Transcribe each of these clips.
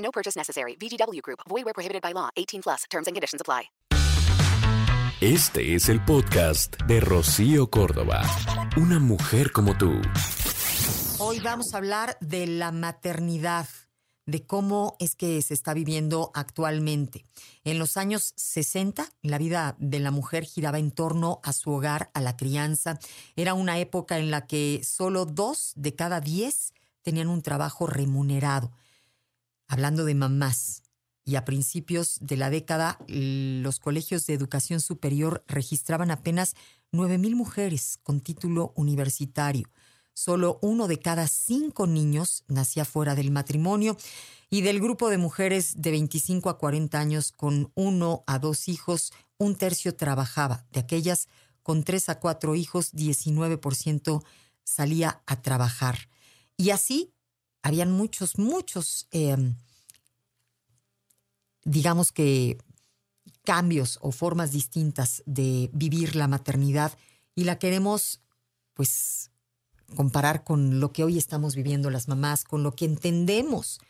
No purchase necessary. VGW Group. Void where prohibited by law. 18 plus. Terms and conditions apply. Este es el podcast de Rocío Córdoba. Una mujer como tú. Hoy vamos a hablar de la maternidad, de cómo es que se está viviendo actualmente. En los años 60, la vida de la mujer giraba en torno a su hogar, a la crianza. Era una época en la que solo dos de cada diez tenían un trabajo remunerado. Hablando de mamás, y a principios de la década, los colegios de educación superior registraban apenas 9.000 mujeres con título universitario. Solo uno de cada cinco niños nacía fuera del matrimonio y del grupo de mujeres de 25 a 40 años con uno a dos hijos, un tercio trabajaba. De aquellas con tres a cuatro hijos, 19% salía a trabajar. Y así habían muchos, muchos, eh, digamos que cambios o formas distintas de vivir la maternidad y la queremos, pues, comparar con lo que hoy estamos viviendo las mamás, con lo que entendemos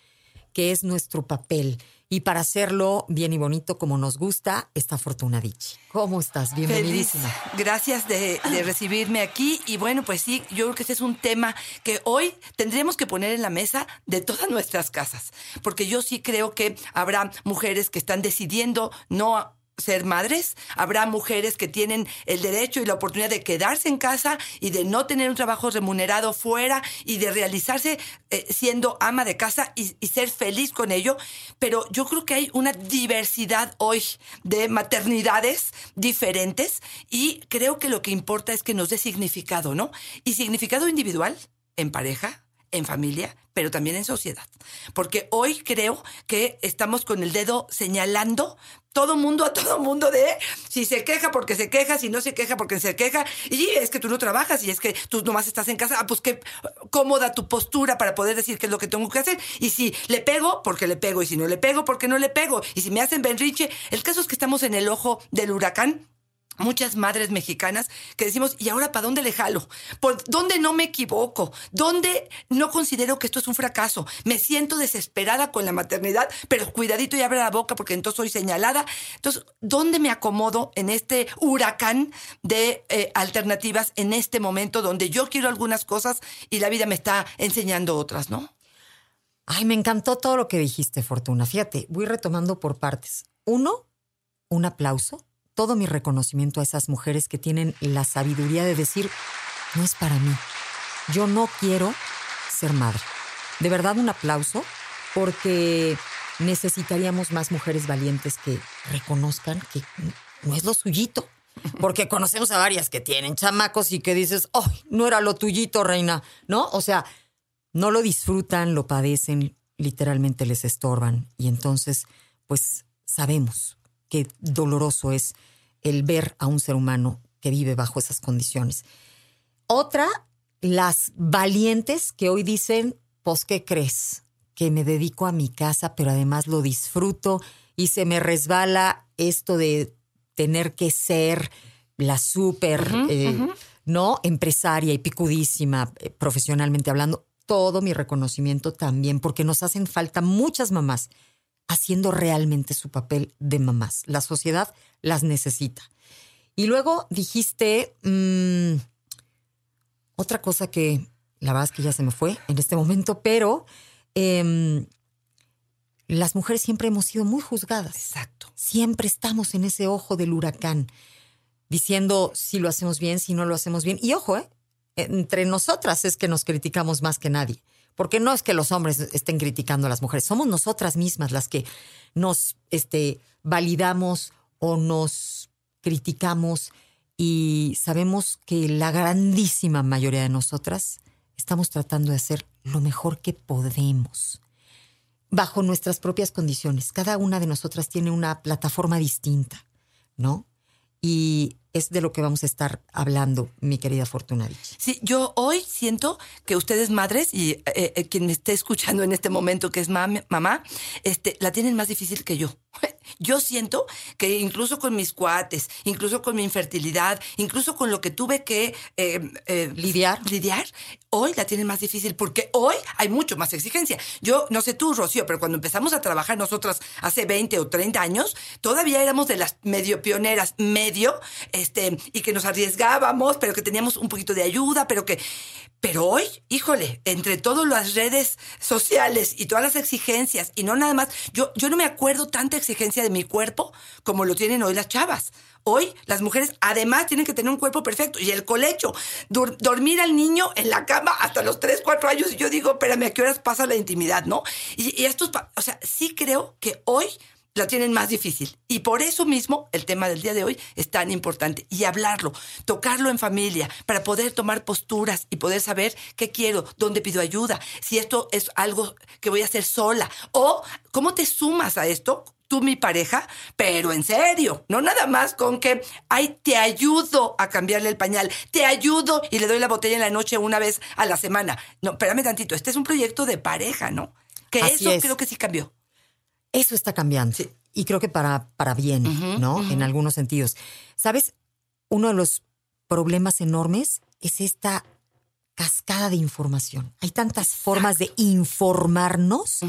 que es nuestro papel. Y para hacerlo bien y bonito como nos gusta, está Fortuna Dichi. ¿Cómo estás? Bienvenidísima. Feliz. Gracias de, de, recibirme aquí. Y bueno, pues sí, yo creo que ese es un tema que hoy tendremos que poner en la mesa de todas nuestras casas. Porque yo sí creo que habrá mujeres que están decidiendo no ser madres, habrá mujeres que tienen el derecho y la oportunidad de quedarse en casa y de no tener un trabajo remunerado fuera y de realizarse eh, siendo ama de casa y, y, ser feliz con ello. Pero yo creo que hay una diversidad hoy de maternidades diferentes y creo que lo que importa es que nos dé significado, ¿no? Y significado individual, en pareja, en familia, pero también en sociedad. Porque hoy creo que estamos con el dedo señalando todo mundo a todo mundo de si se queja porque se queja, si no se queja porque se queja, y es que tú no trabajas y es que tú nomás estás en casa, ah, pues qué cómoda tu postura para poder decir qué es lo que tengo que hacer. Y si le pego, porque le pego, y si no le pego, porque no le pego. Y si me hacen benriche, el caso es que estamos en el ojo del huracán muchas madres mexicanas que decimos, ¿y ahora para dónde le jalo? ¿Por dónde no me equivoco? ¿Dónde no considero que esto es un fracaso? Me siento desesperada con la maternidad, pero cuidadito y abre la boca porque entonces soy señalada. Entonces, ¿dónde me acomodo en este huracán de eh, alternativas en este momento donde yo quiero algunas cosas y la vida me está enseñando otras, ¿no? Ay, me encantó todo lo que dijiste, Fortuna. Fíjate, voy retomando por partes. Uno, un aplauso todo mi reconocimiento a esas mujeres que tienen la sabiduría de decir, no es para mí. Yo no quiero ser madre. De verdad un aplauso porque necesitaríamos más mujeres valientes que reconozcan que no es lo suyito. Porque conocemos a varias que tienen chamacos y que dices, ¡ay, no era lo tuyito, reina! ¿No? O sea, no lo disfrutan, lo padecen, literalmente les estorban. Y entonces, pues sabemos qué doloroso es el ver a un ser humano que vive bajo esas condiciones. Otra, las valientes que hoy dicen, pues, ¿qué crees? Que me dedico a mi casa, pero además lo disfruto y se me resbala esto de tener que ser la súper, uh -huh, eh, uh -huh. ¿no? Empresaria y picudísima, eh, profesionalmente hablando. Todo mi reconocimiento también, porque nos hacen falta muchas mamás haciendo realmente su papel de mamás. La sociedad las necesita. Y luego dijiste mmm, otra cosa que la verdad es que ya se me fue en este momento, pero eh, las mujeres siempre hemos sido muy juzgadas. Exacto. Siempre estamos en ese ojo del huracán, diciendo si lo hacemos bien, si no lo hacemos bien. Y ojo, ¿eh? entre nosotras es que nos criticamos más que nadie. Porque no es que los hombres estén criticando a las mujeres, somos nosotras mismas las que nos este, validamos o nos criticamos y sabemos que la grandísima mayoría de nosotras estamos tratando de hacer lo mejor que podemos. bajo nuestras propias condiciones. Cada una de nosotras tiene una plataforma distinta, ¿no? Y es de lo que vamos a estar hablando, mi querida Fortuna Dicci. Sí, yo hoy siento que ustedes madres y eh, eh, quien me esté escuchando en este momento que es mam- mamá, este, la tienen más difícil que yo. Yo siento que incluso con mis cuates, incluso con mi infertilidad, incluso con lo que tuve que eh, eh, Lidiar. lidiar, hoy la tienen más difícil porque hoy hay mucho más exigencia. Yo no sé tú, Rocío, pero cuando empezamos a trabajar nosotras hace 20 o 30 años, todavía éramos de las medio pioneras, medio, este, y que nos arriesgábamos, pero que teníamos un poquito de ayuda, pero que pero hoy, híjole, entre todas las redes sociales y todas las exigencias, y no nada más, yo, yo no me acuerdo tanta exigencia de mi cuerpo como lo tienen hoy las chavas. Hoy las mujeres además tienen que tener un cuerpo perfecto y el colecho, dormir al niño en la cama hasta los 3, 4 años y yo digo, espérame, ¿a qué horas pasa la intimidad, no? Y, y estos, pa- o sea, sí creo que hoy la tienen más difícil. Y por eso mismo el tema del día de hoy es tan importante. Y hablarlo, tocarlo en familia, para poder tomar posturas y poder saber qué quiero, dónde pido ayuda, si esto es algo que voy a hacer sola. O cómo te sumas a esto, tú mi pareja, pero en serio, no nada más con que, ay, te ayudo a cambiarle el pañal, te ayudo y le doy la botella en la noche una vez a la semana. No, espérame tantito, este es un proyecto de pareja, ¿no? Que Así eso es. creo que sí cambió. Eso está cambiando. Sí. Y creo que para, para bien, ¿no? En algunos sentidos. ¿Sabes? Uno de los problemas enormes es esta cascada de información. Hay tantas formas de informarnos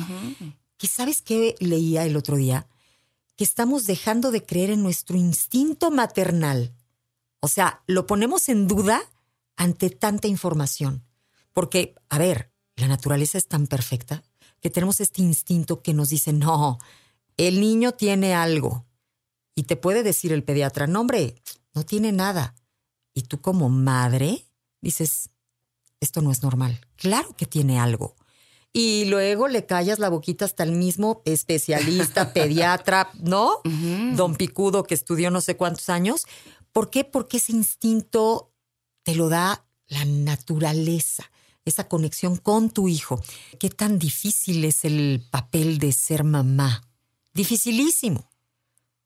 que sabes qué leía el otro día? Que estamos dejando de creer en nuestro instinto maternal. O sea, lo ponemos en duda ante tanta información. Porque, a ver, la naturaleza es tan perfecta que tenemos este instinto que nos dice, no, el niño tiene algo. Y te puede decir el pediatra, no, hombre, no tiene nada. Y tú como madre dices, esto no es normal. Claro que tiene algo. Y luego le callas la boquita hasta el mismo especialista, pediatra, ¿no? Don Picudo, que estudió no sé cuántos años. ¿Por qué? Porque ese instinto te lo da la naturaleza, esa conexión con tu hijo. ¿Qué tan difícil es el papel de ser mamá? Dificilísimo.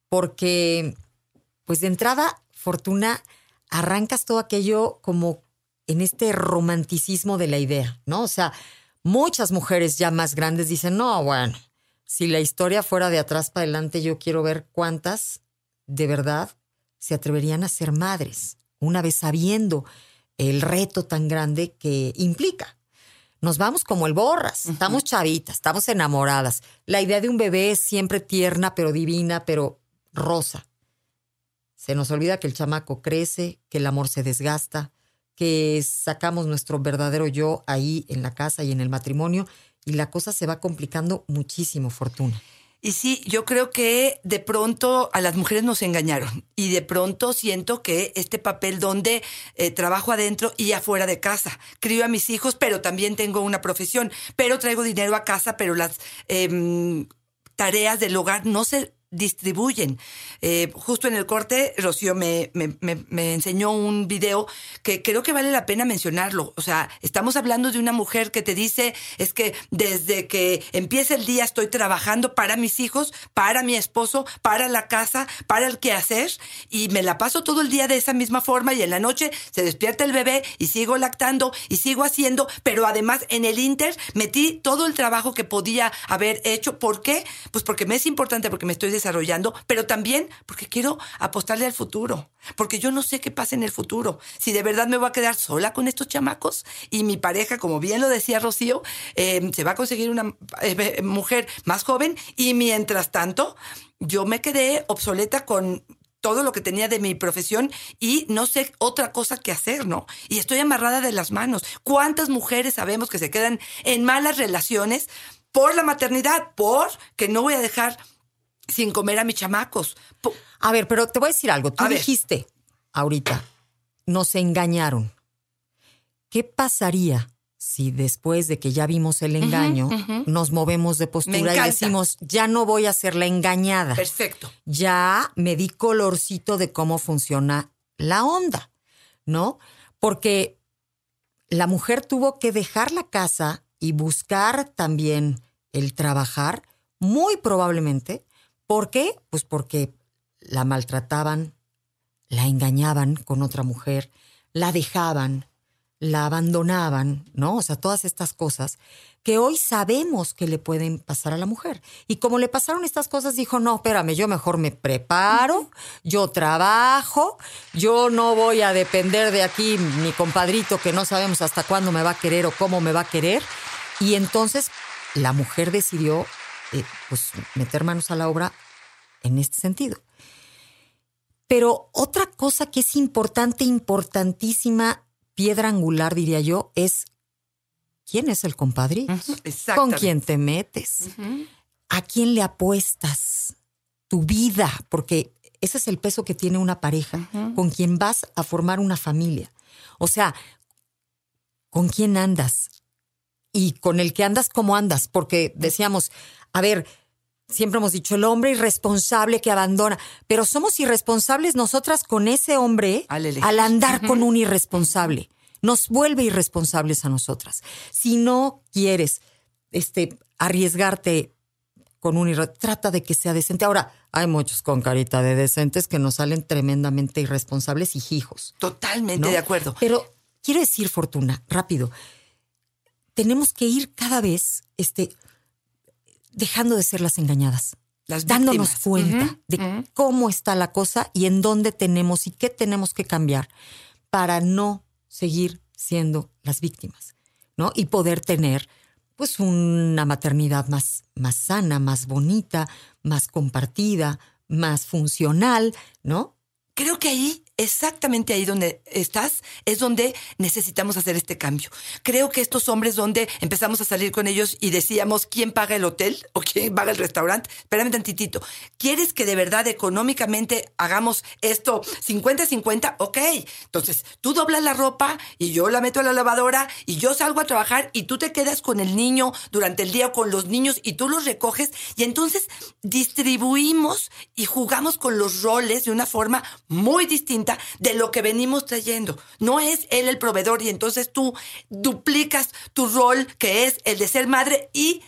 Porque, pues de entrada, Fortuna, arrancas todo aquello como en este romanticismo de la idea, ¿no? O sea, muchas mujeres ya más grandes dicen, no, bueno, si la historia fuera de atrás para adelante, yo quiero ver cuántas de verdad se atreverían a ser madres, una vez sabiendo el reto tan grande que implica. Nos vamos como el borras, estamos chavitas, estamos enamoradas. La idea de un bebé es siempre tierna, pero divina, pero rosa. Se nos olvida que el chamaco crece, que el amor se desgasta, que sacamos nuestro verdadero yo ahí en la casa y en el matrimonio y la cosa se va complicando muchísimo, Fortuna. Y sí, yo creo que de pronto a las mujeres nos engañaron y de pronto siento que este papel donde eh, trabajo adentro y afuera de casa, crío a mis hijos, pero también tengo una profesión, pero traigo dinero a casa, pero las em, tareas del hogar no se distribuyen. Eh, justo en el corte, Rocío me, me, me, enseñó un video que creo que vale la pena mencionarlo. O sea, estamos hablando de una mujer que te dice, es que desde que empieza el día estoy trabajando para mis hijos, para mi esposo, para la casa, para el quehacer, y me la paso todo el día de esa misma forma y en la noche se despierta el bebé y sigo lactando y sigo haciendo, pero además en el Inter metí todo el trabajo que podía haber hecho. ¿Por qué? Pues porque me es importante, porque me estoy desarrollando, pero también porque quiero apostarle al futuro, porque yo no sé qué pasa en el futuro, si de verdad me voy a quedar sola con estos chamacos y mi pareja, como bien lo decía Rocío, eh, se va a conseguir una eh, mujer más joven y mientras tanto yo me quedé obsoleta con todo lo que tenía de mi profesión y no sé otra cosa que hacer, ¿no? Y estoy amarrada de las manos. ¿Cuántas mujeres sabemos que se quedan en malas relaciones por la maternidad, por que no voy a dejar sin comer a mis chamacos? A ver, pero te voy a decir algo. Tú A ver. dijiste ahorita, nos engañaron. ¿Qué pasaría si después de que ya vimos el engaño, nos movemos de postura y decimos, ya no voy a ser la engañada? Perfecto. ya me di colorcito de cómo funciona la onda, ¿no? Porque la mujer tuvo que dejar la casa y buscar también el trabajar, muy probablemente. ¿Por qué? Pues porque la maltrataban, la engañaban con otra mujer, la dejaban, la abandonaban, ¿no? O sea, todas estas cosas que hoy sabemos que le pueden pasar a la mujer. Y como le pasaron estas cosas, dijo, no, espérame, yo mejor me preparo, yo trabajo, yo no voy a depender de aquí mi compadrito que no sabemos hasta cuándo me va a querer o cómo me va a querer. Y entonces la mujer decidió eh, pues, meter manos a la obra en este sentido. Pero otra cosa que es importante, importantísima, piedra angular, diría yo, es quién es el compadre, con quién te metes, a quién le apuestas tu vida, porque ese es el peso que tiene una pareja, con quien vas a formar una familia. O sea, con quién andas y con el que andas, cómo andas, porque decíamos, a ver, Siempre hemos dicho el hombre irresponsable que abandona, pero somos irresponsables nosotras con ese hombre al, andar con un irresponsable. Nos vuelve irresponsables a nosotras. Si no quieres este, arriesgarte con un irresponsable, trata de que sea decente. Ahora, hay muchos con carita de decentes que nos salen tremendamente irresponsables y hijos. Totalmente de acuerdo. Pero quiero decir, Fortuna, rápido, tenemos que ir cada vez, este, dejando de ser las engañadas. dándonos cuenta de cómo está la cosa y en dónde tenemos y qué tenemos que cambiar para no seguir siendo las víctimas, ¿no? Y poder tener pues una maternidad más, más sana, más bonita, más compartida, más funcional, ¿no? Creo que ahí exactamente ahí donde estás es donde necesitamos hacer este cambio. Creo que estos hombres donde empezamos a salir con ellos y decíamos quién paga el hotel o quién paga el restaurante, espérame tantitito, ¿quieres que de verdad económicamente hagamos esto 50-50? Ok, entonces tú doblas la ropa y yo la meto a la lavadora y yo salgo a trabajar y tú te quedas con el niño durante el día con los niños y tú los recoges y entonces distribuimos y jugamos con los roles de una forma muy distinta de lo que venimos trayendo. No es él el proveedor y entonces tú duplicas tu rol que es el de ser madre y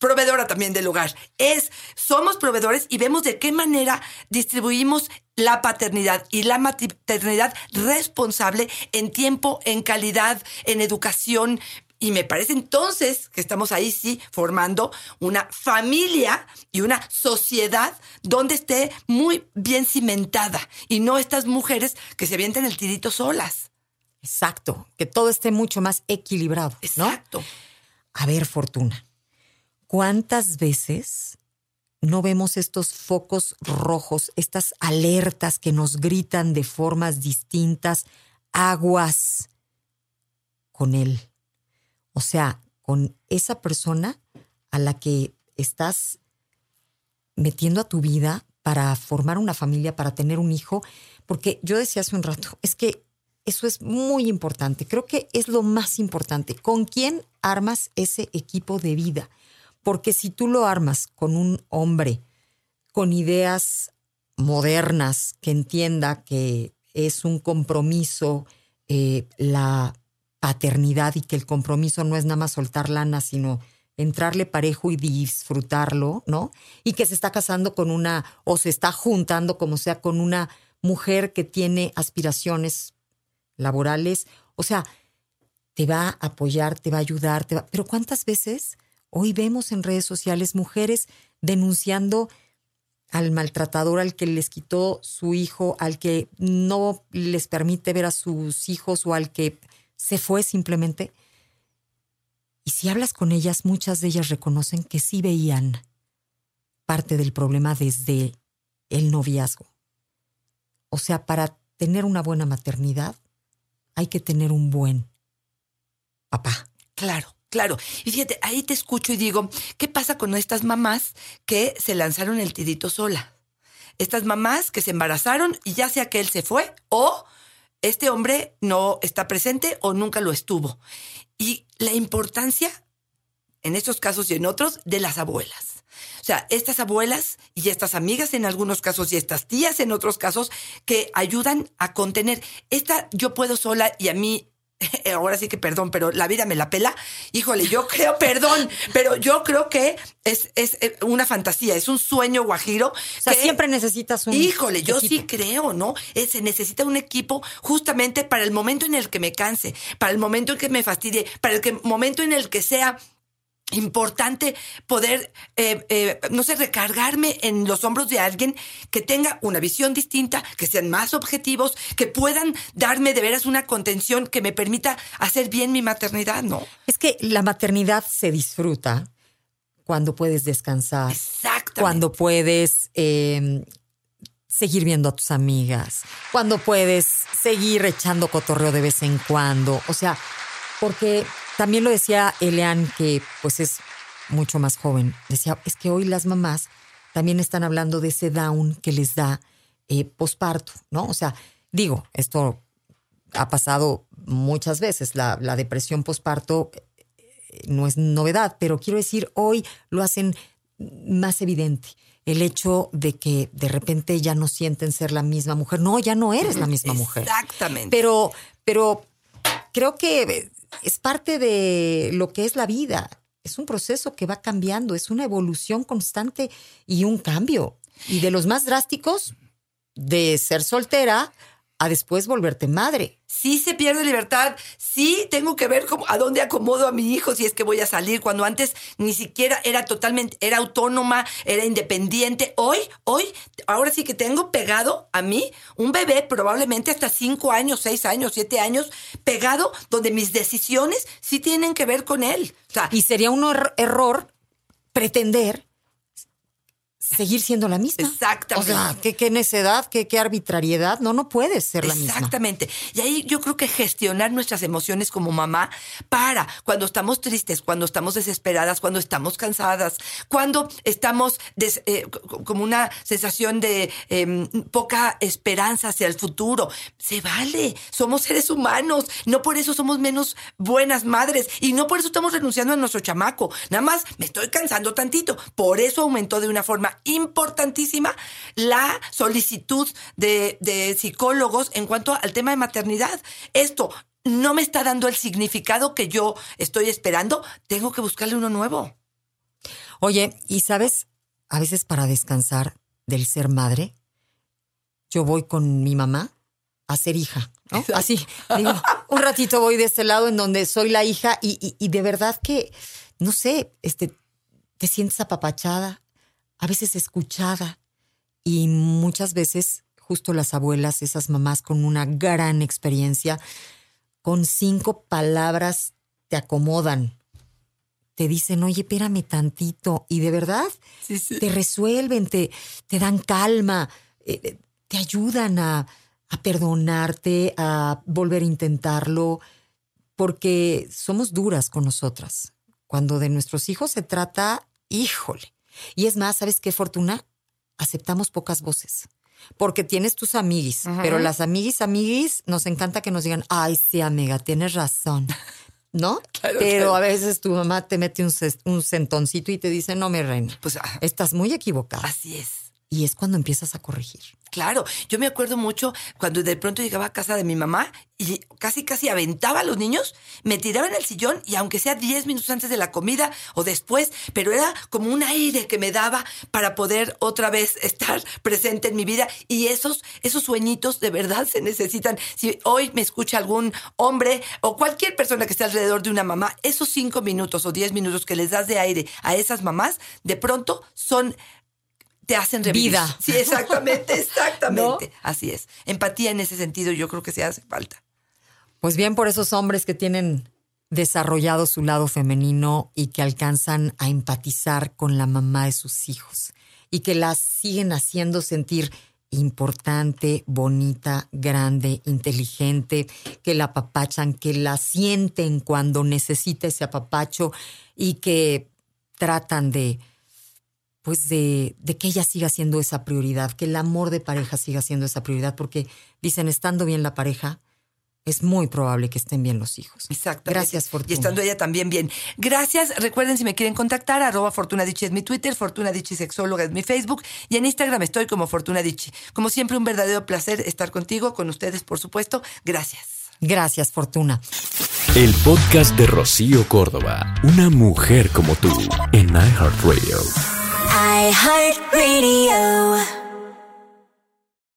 proveedora también del hogar. Es, somos proveedores y vemos de qué manera distribuimos la paternidad y la maternidad responsable en tiempo, en calidad, en educación, y me parece entonces que estamos ahí sí formando una familia y una sociedad donde esté muy bien cimentada y no estas mujeres que se avienten el tirito solas. Exacto, que todo esté mucho más equilibrado. Exacto. A ver, Fortuna, ¿cuántas veces no vemos estos focos rojos, estas alertas que nos gritan de formas distintas, aguas con él? O sea, con esa persona a la que estás metiendo a tu vida para formar una familia, para tener un hijo, porque yo decía hace un rato, es que eso es muy importante, creo que es lo más importante, con quién armas ese equipo de vida, porque si tú lo armas con un hombre con ideas modernas, que entienda que es un compromiso, eh, la paternidad y que el compromiso no es nada más soltar lana, sino entrarle parejo y disfrutarlo, ¿no? Y que se está casando con una, o se está juntando, como sea, con una mujer que tiene aspiraciones laborales. O sea, te va a apoyar, te va a ayudar, te va... Pero ¿cuántas veces hoy vemos en redes sociales mujeres denunciando al maltratador, al que les quitó su hijo, al que no les permite ver a sus hijos o al que se fue simplemente. Y si hablas con ellas, muchas de ellas reconocen que sí veían parte del problema desde el noviazgo. O sea, para tener una buena maternidad hay que tener un buen papá. Claro. Claro, y fíjate, ahí te escucho y digo, ¿qué pasa con estas mamás que se lanzaron el tirito sola? Estas mamás que se embarazaron y ya sea que él se fue o este hombre no está presente o nunca lo estuvo. Y la importancia, en estos casos y en otros, de las abuelas. O sea, estas abuelas y estas amigas en algunos casos y estas tías en otros casos que ayudan a contener. Esta yo puedo sola y a mí ahora sí que perdón, pero la vida me la pela. Híjole, yo creo, perdón, pero yo creo que es, es eh, una fantasía, es un sueño guajiro. O sea, que- siempre necesitas un. Híjole, yo sí creo, ¿no? Se necesita un equipo justamente para el momento en el que me canse, para el momento en que me fastidie, para el que, momento en el que sea importante poder, eh, eh, no sé, recargarme en los hombros de alguien que tenga una visión distinta, que sean más objetivos, que puedan darme de veras una contención que me permita hacer bien mi maternidad, ¿no? Es que la maternidad se disfruta cuando puedes descansar, cuando puedes eh, seguir viendo a tus amigas, cuando puedes seguir echando cotorreo de vez en cuando. O sea, porque también lo decía Elean, que pues es mucho más joven. Decía, es que hoy las mamás también están hablando de ese down que les da eh, posparto, ¿no? O sea, digo, esto ha pasado muchas veces, la, la depresión posparto eh, no es novedad, pero quiero decir, hoy lo hacen más evidente. El hecho de que de repente ya no sienten ser la misma mujer. No, ya no eres la misma mujer. Exactamente. Pero, pero creo que es parte de lo que es la vida. Es un proceso que va cambiando, es una evolución constante y un cambio. Y de los más drásticos, de ser soltera a después volverte madre. sí se pierde libertad, sí tengo que ver cómo, a dónde acomodo a mi hijo si es que voy a salir, cuando antes ni siquiera era totalmente, era autónoma, era independiente. Hoy, hoy, ahora sí que tengo pegado a mí un bebé, probablemente hasta cinco años, seis años, siete años, pegado, donde mis decisiones sí tienen que ver con él. O sea, Y sería un er- error pretender seguir siendo la misma. Exactamente. O sea, qué, qué necedad, qué, qué arbitrariedad. No, no puedes ser la misma. Exactamente. Y ahí yo creo que gestionar nuestras emociones como mamá para cuando estamos tristes, cuando estamos desesperadas, cuando estamos cansadas, cuando estamos des- eh, como una sensación de em, poca esperanza hacia el futuro. Se vale. Somos seres humanos. No por eso somos menos buenas madres. Y no por eso estamos renunciando a nuestro chamaco. Nada más me estoy cansando tantito. Por eso aumentó de una forma importantísima la solicitud de, de psicólogos en cuanto al tema de maternidad. Esto no me está dando el significado que yo estoy esperando. Tengo que buscarle uno nuevo. Oye, y sabes, a veces para descansar del ser madre, yo voy con mi mamá a ser hija, ¿no? Así, digo, un ratito voy de este lado en donde soy la hija y, y- y de verdad que, no sé, este, te sientes apapachada, a veces escuchada y muchas veces justo las abuelas, esas mamás con una gran experiencia, con cinco palabras te acomodan, te dicen, oye, espérame tantito, y de verdad Sí, sí. te resuelven, te, te dan calma, eh, eh, te ayudan a, a perdonarte, a volver a intentarlo, porque somos duras con nosotras. Cuando de nuestros hijos se trata, híjole. Y es más, ¿sabes qué, Fortuna? Aceptamos pocas voces. Porque tienes tus amiguis, pero las amiguis, amiguis, nos encanta que nos digan, ay, sí, amiga, tienes razón. ¿No? Claro, pero claro. a veces tu mamá te mete un, un sentoncito y te dice, no, mi reina, Pues ah, estás muy equivocada. así es. Y es cuando empiezas a corregir. Claro, yo me acuerdo mucho cuando de pronto llegaba a casa de mi mamá y casi casi aventaba a los niños, me tiraba en el sillón y aunque sea 10 minutos antes de la comida o después, pero era como un aire que me daba para poder otra vez estar presente en mi vida y esos esos sueñitos de verdad se necesitan. Si hoy me escucha algún hombre o cualquier persona que esté alrededor de una mamá, esos 5 minutos o 10 minutos que les das de aire a esas mamás, de pronto son te hacen revivir. Vida. Sí, exactamente, exactamente. Así es. Empatía en ese sentido yo creo que se hace falta. Pues bien, por esos hombres que tienen desarrollado su lado femenino y que alcanzan a empatizar con la mamá de sus hijos y que las siguen haciendo sentir importante, bonita, grande, inteligente, que la apapachan, que la sienten cuando necesita ese apapacho y que tratan de, pues de, de que ella siga siendo esa prioridad, que el amor de pareja siga siendo esa prioridad, porque dicen, estando bien la pareja, es muy probable que estén bien los hijos. Exactamente. Gracias, Fortuna. Y estando ella también bien. Gracias. Recuerden, si me quieren contactar, arroba Fortuna Dichi es mi Twitter, Fortuna Dichi Sexóloga es mi Facebook y en Instagram estoy como Fortuna Dichi. Como siempre, un verdadero placer estar contigo, con ustedes, por supuesto. Gracias. Gracias, Fortuna. El podcast de Rocío Córdoba, una mujer como tú, en iHeartRadio. iHeartRadio.